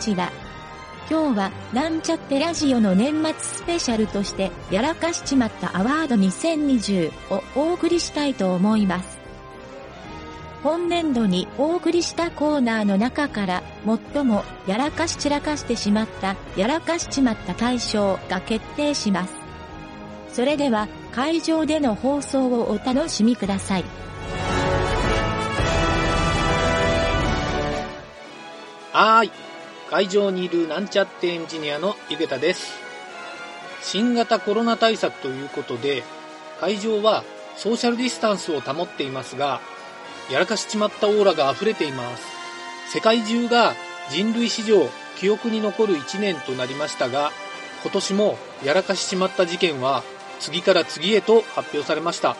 しら。今日は、なんちゃってラジオの年末スペシャルとして、やらかしちまったアワード2020をお送りしたいと思います。本年度にお送りしたコーナーの中から、最もやらかし散らかしてしまった、やらかしちまった対象が決定します。それでは、会場での放送をお楽しみください。はい。会場にいるなんちゃってエンジニアのゆげたです。新型コロナ対策ということで、会場はソーシャルディスタンスを保っていますが、やらかしちまったオーラが溢れています。世界中が人類史上記憶に残る1年となりましたが、今年もやらかしちまった事件は次から次へと発表されました。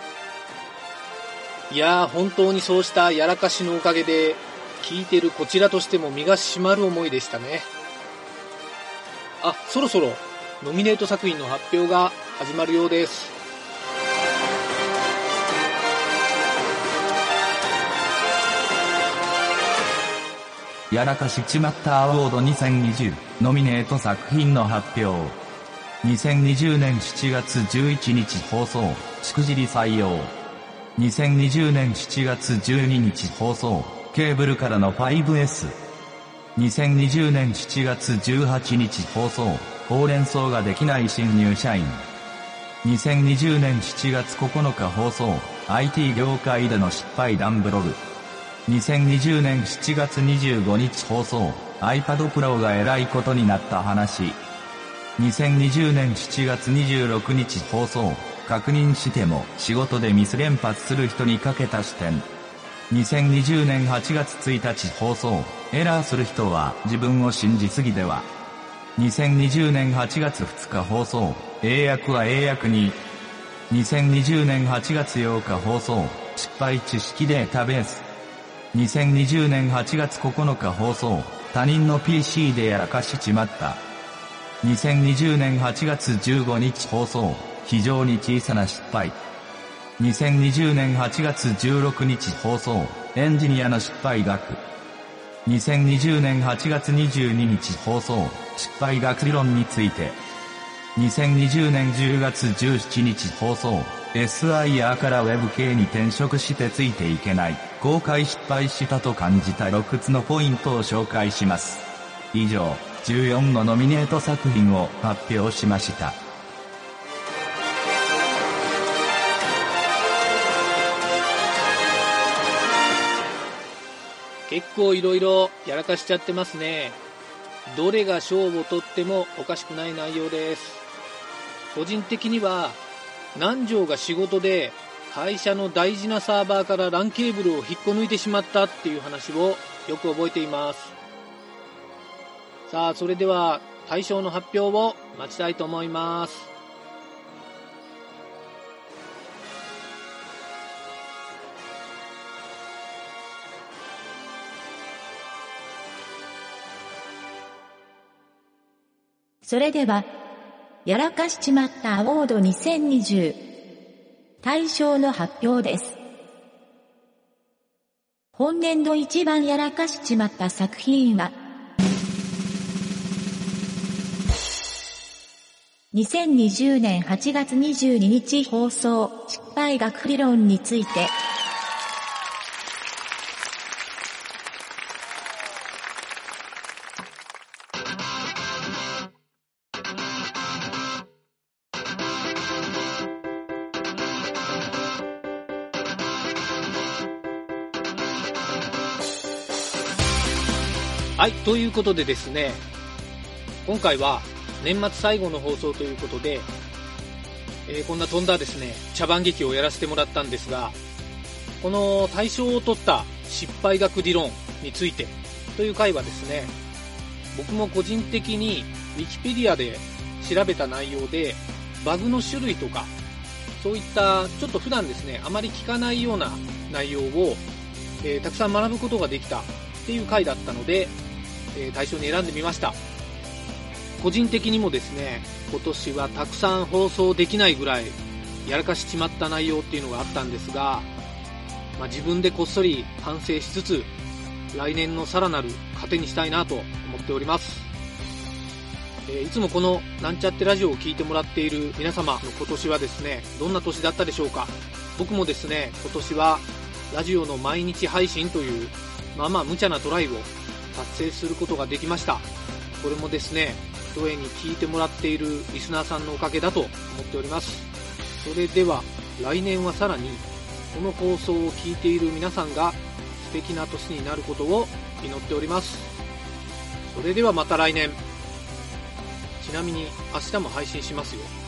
いやー本当にそうしたやらかしのおかげで、聞いてるこちらとしても身が締まる思いでしたね。あ、そろそろノミネート作品の発表が始まるようです。やらかしちまったアワード2020ノミネート作品の発表。2020年7月11日放送、しくじり採用。2020年7月12日放送、ケーブルからの 5S。2020年7月18日放送、ほうれん草ができない新入社員。2020年7月9日放送、IT 業界での失敗談ブログ。2020年7月25日放送、iPad Pro が偉いことになった話。2020年7月26日放送、確認しても仕事でミス連発する人にかけた視点。2020年8月1日放送、エラーする人は自分を信じすぎでは。2020年8月2日放送、英訳は英訳に。2020年8月8日放送、失敗知識データベース。2020年8月9日放送、他人の PC でやらかしちまった。2020年8月15日放送、非常に小さな失敗。2020年8月16日放送、エンジニアの失敗学。2020年8月22日放送、失敗学理論について。2020年10月17日放送、SIR から Web 系に転職してついていけない。公開失敗したと感じた6つのポイントを紹介します。以上、14のノミネート作品を発表しました。結構いろいろやらかしちゃってますね。どれが賞を取ってもおかしくない内容です。個人的には、南條が仕事で会社の大事なサーバーから LAN ケーブルを引っこ抜いてしまったっていう話をよく覚えています。さあ、それでは対象の発表を待ちたいと思います。それでは、やらかしちまったアワード2020対象の発表です。本年度一番やらかしちまった作品は、2020年8月22日放送、失敗学理論について、はい、ということでですね、今回は年末最後の放送ということで、えー、こんな飛んだですね、茶番劇をやらせてもらったんですが、この対象を取った失敗学理論についてという回はですね、僕も個人的に Wikipedia で調べた内容で、バグの種類とか、そういったちょっと普段ですね、あまり聞かないような内容を、えー、たくさん学ぶことができたっていう回だったので、え対象に選んでみました。個人的にもですね今年はたくさん放送できないぐらいやらかしちまった内容っていうのがあったんですが、まあ、自分でこっそり反省しつつ来年のさらなる糧にしたいなと思っております。え、いつもこのなんちゃってラジオを聴いてもらっている皆様の今年はですね、どんな年だったでしょうか。僕もですね、今年はラジオの毎日配信という、まあまあ無茶なトライを達成することができました。これもですね、一重に聞いてもらっているリスナーさんのおかげだと思っております。それでは、来年はさらに、この放送を聞いている皆さんが素敵な年になることを祈っております。それではまた来年。ちなみに明日も配信しますよ。